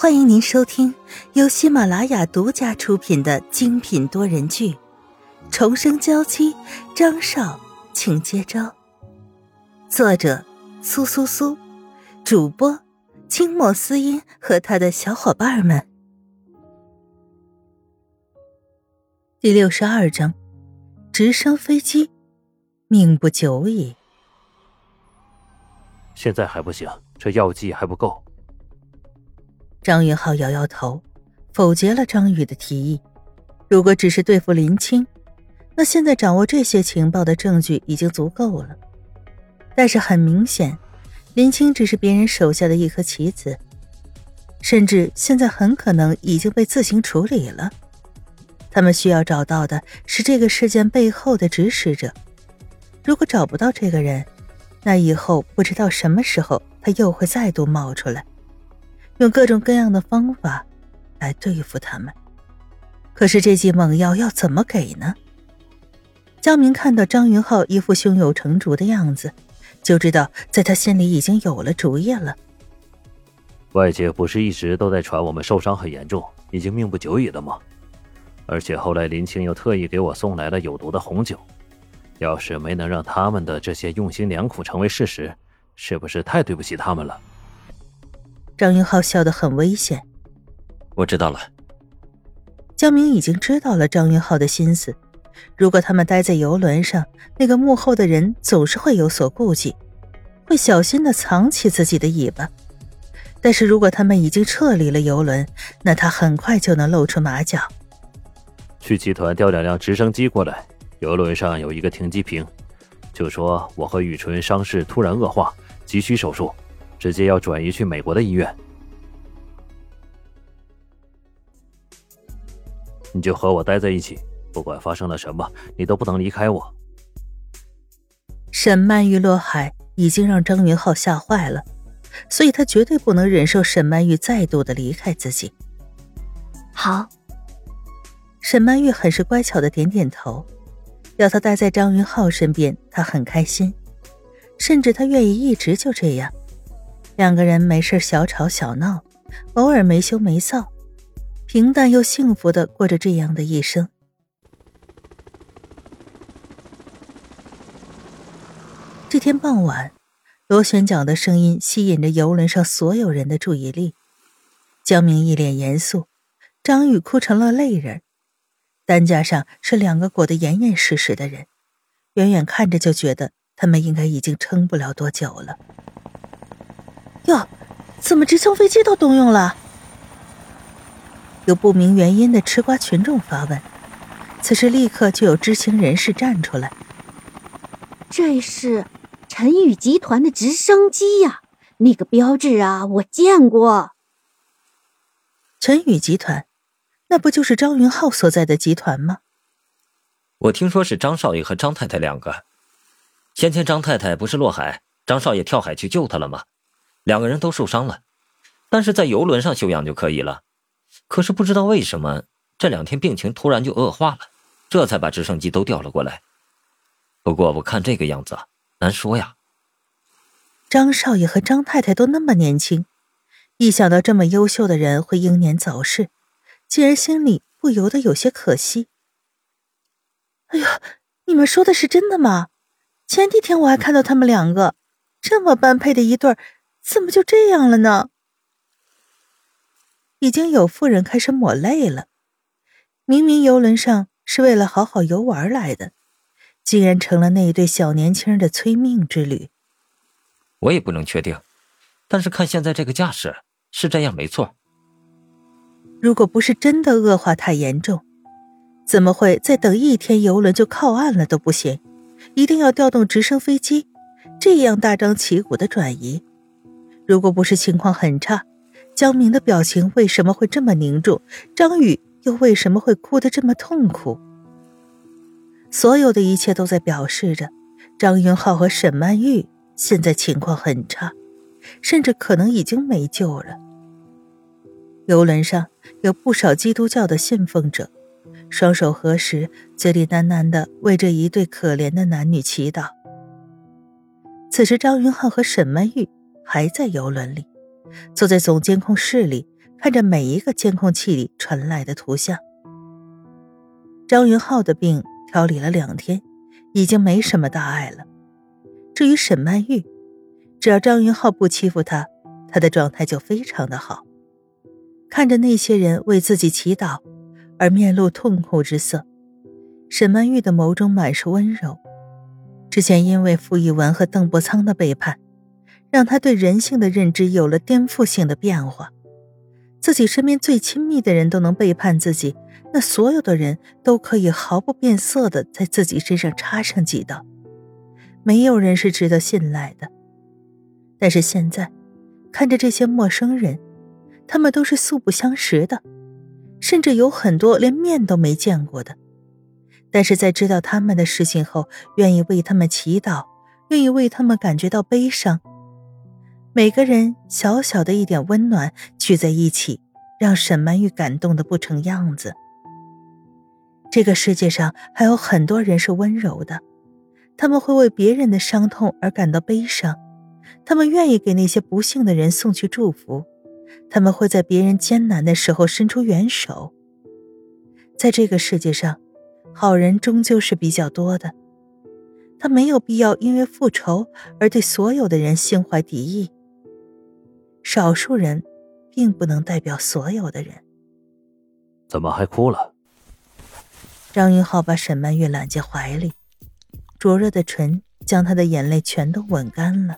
欢迎您收听由喜马拉雅独家出品的精品多人剧《重生娇妻》，张少，请接招。作者：苏苏苏，主播：清末思音和他的小伙伴们。第六十二章：直升飞机，命不久矣。现在还不行，这药剂还不够。张云浩摇摇头，否决了张宇的提议。如果只是对付林青，那现在掌握这些情报的证据已经足够了。但是很明显，林青只是别人手下的一颗棋子，甚至现在很可能已经被自行处理了。他们需要找到的是这个事件背后的指使者。如果找不到这个人，那以后不知道什么时候他又会再度冒出来。用各种各样的方法来对付他们，可是这剂猛药要怎么给呢？江明看到张云浩一副胸有成竹的样子，就知道在他心里已经有了主意了。外界不是一直都在传我们受伤很严重，已经命不久矣了吗？而且后来林青又特意给我送来了有毒的红酒，要是没能让他们的这些用心良苦成为事实，是不是太对不起他们了？张云浩笑得很危险。我知道了。江明已经知道了张云浩的心思。如果他们待在游轮上，那个幕后的人总是会有所顾忌，会小心的藏起自己的尾巴。但是如果他们已经撤离了游轮，那他很快就能露出马脚。去集团调两辆直升机过来，游轮上有一个停机坪，就说我和雨纯伤势突然恶化，急需手术。直接要转移去美国的医院，你就和我待在一起，不管发生了什么，你都不能离开我。沈曼玉落海已经让张云浩吓坏了，所以他绝对不能忍受沈曼玉再度的离开自己。好，沈曼玉很是乖巧的点点头，要他待在张云浩身边，他很开心，甚至他愿意一直就这样。两个人没事小吵小闹，偶尔没羞没臊，平淡又幸福的过着这样的一生。这天傍晚，螺旋桨的声音吸引着游轮上所有人的注意力。江明一脸严肃，张宇哭成了泪人，担架上是两个裹得严严实实的人，远远看着就觉得他们应该已经撑不了多久了。哟，怎么直升飞机都动用了？有不明原因的吃瓜群众发问。此时立刻就有知情人士站出来：“这是陈宇集团的直升机呀，那个标志啊，我见过。”陈宇集团，那不就是张云浩所在的集团吗？我听说是张少爷和张太太两个。先前张太太不是落海，张少爷跳海去救她了吗？两个人都受伤了，但是在游轮上休养就可以了。可是不知道为什么这两天病情突然就恶化了，这才把直升机都调了过来。不过我看这个样子难说呀。张少爷和张太太都那么年轻，一想到这么优秀的人会英年早逝，竟然心里不由得有些可惜。哎呦，你们说的是真的吗？前几天我还看到他们两个这么般配的一对儿。怎么就这样了呢？已经有妇人开始抹泪了。明明游轮上是为了好好游玩来的，竟然成了那一对小年轻的催命之旅。我也不能确定，但是看现在这个架势，是这样没错。如果不是真的恶化太严重，怎么会再等一天游轮就靠岸了都不行？一定要调动直升飞机，这样大张旗鼓的转移。如果不是情况很差，江明的表情为什么会这么凝重？张宇又为什么会哭得这么痛苦？所有的一切都在表示着，张云浩和沈曼玉现在情况很差，甚至可能已经没救了。游轮上有不少基督教的信奉者，双手合十，嘴里喃喃的为这一对可怜的男女祈祷。此时，张云浩和沈曼玉。还在游轮里，坐在总监控室里，看着每一个监控器里传来的图像。张云浩的病调理了两天，已经没什么大碍了。至于沈曼玉，只要张云浩不欺负她，她的状态就非常的好。看着那些人为自己祈祷，而面露痛苦之色，沈曼玉的眸中满是温柔。之前因为傅艺文和邓伯苍的背叛，让他对人性的认知有了颠覆性的变化。自己身边最亲密的人都能背叛自己。那所有的人都可以毫不变色的在自己身上插上几刀，没有人是值得信赖的。但是现在，看着这些陌生人，他们都是素不相识的，甚至有很多连面都没见过的。但是在知道他们的事情后，愿意为他们祈祷，愿意为他们感觉到悲伤。每个人小小的一点温暖聚在一起，让沈曼玉感动的不成样子。这个世界上还有很多人是温柔的，他们会为别人的伤痛而感到悲伤，他们愿意给那些不幸的人送去祝福，他们会在别人艰难的时候伸出援手。在这个世界上，好人终究是比较多的，他没有必要因为复仇而对所有的人心怀敌意。少数人，并不能代表所有的人。怎么还哭了？张云浩把沈曼玉揽进怀里，灼热的唇将她的眼泪全都吻干了。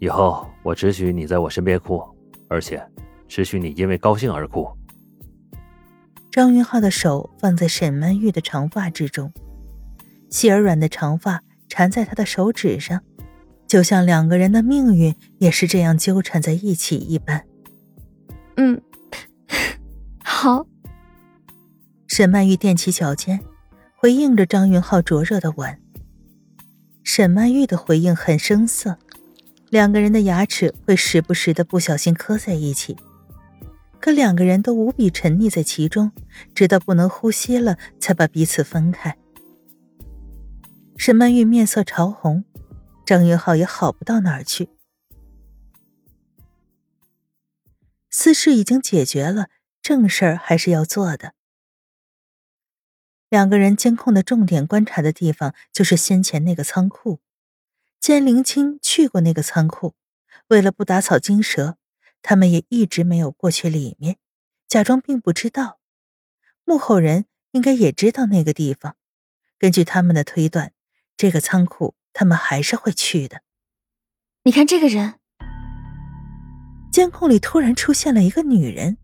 以后我只许你在我身边哭，而且只许你因为高兴而哭。张云浩的手放在沈曼玉的长发之中，细而软的长发缠在她的手指上，就像两个人的命运也是这样纠缠在一起一般。嗯，好。沈曼玉踮起脚尖，回应着张云浩灼热的吻。沈曼玉的回应很生涩，两个人的牙齿会时不时的不小心磕在一起，可两个人都无比沉溺在其中，直到不能呼吸了，才把彼此分开。沈曼玉面色潮红，张云浩也好不到哪儿去。私事已经解决了，正事儿还是要做的。两个人监控的重点观察的地方就是先前那个仓库。既然林青去过那个仓库，为了不打草惊蛇，他们也一直没有过去里面，假装并不知道。幕后人应该也知道那个地方。根据他们的推断，这个仓库他们还是会去的。你看这个人，监控里突然出现了一个女人，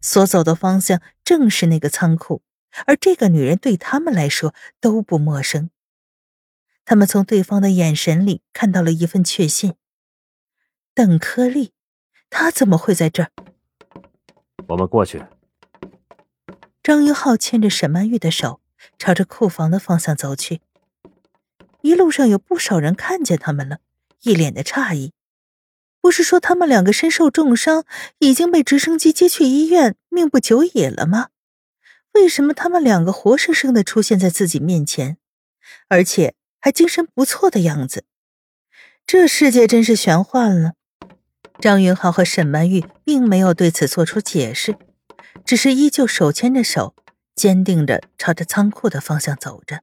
所走的方向正是那个仓库。而这个女人对他们来说都不陌生，他们从对方的眼神里看到了一份确信。邓科利，他怎么会在这儿？我们过去。张云浩牵着沈曼玉的手，朝着库房的方向走去。一路上有不少人看见他们了，一脸的诧异。不是说他们两个身受重伤，已经被直升机接去医院，命不久矣了吗？为什么他们两个活生生的出现在自己面前，而且还精神不错的样子？这世界真是玄幻了。张云浩和沈曼玉并没有对此做出解释，只是依旧手牵着手，坚定着朝着仓库的方向走着。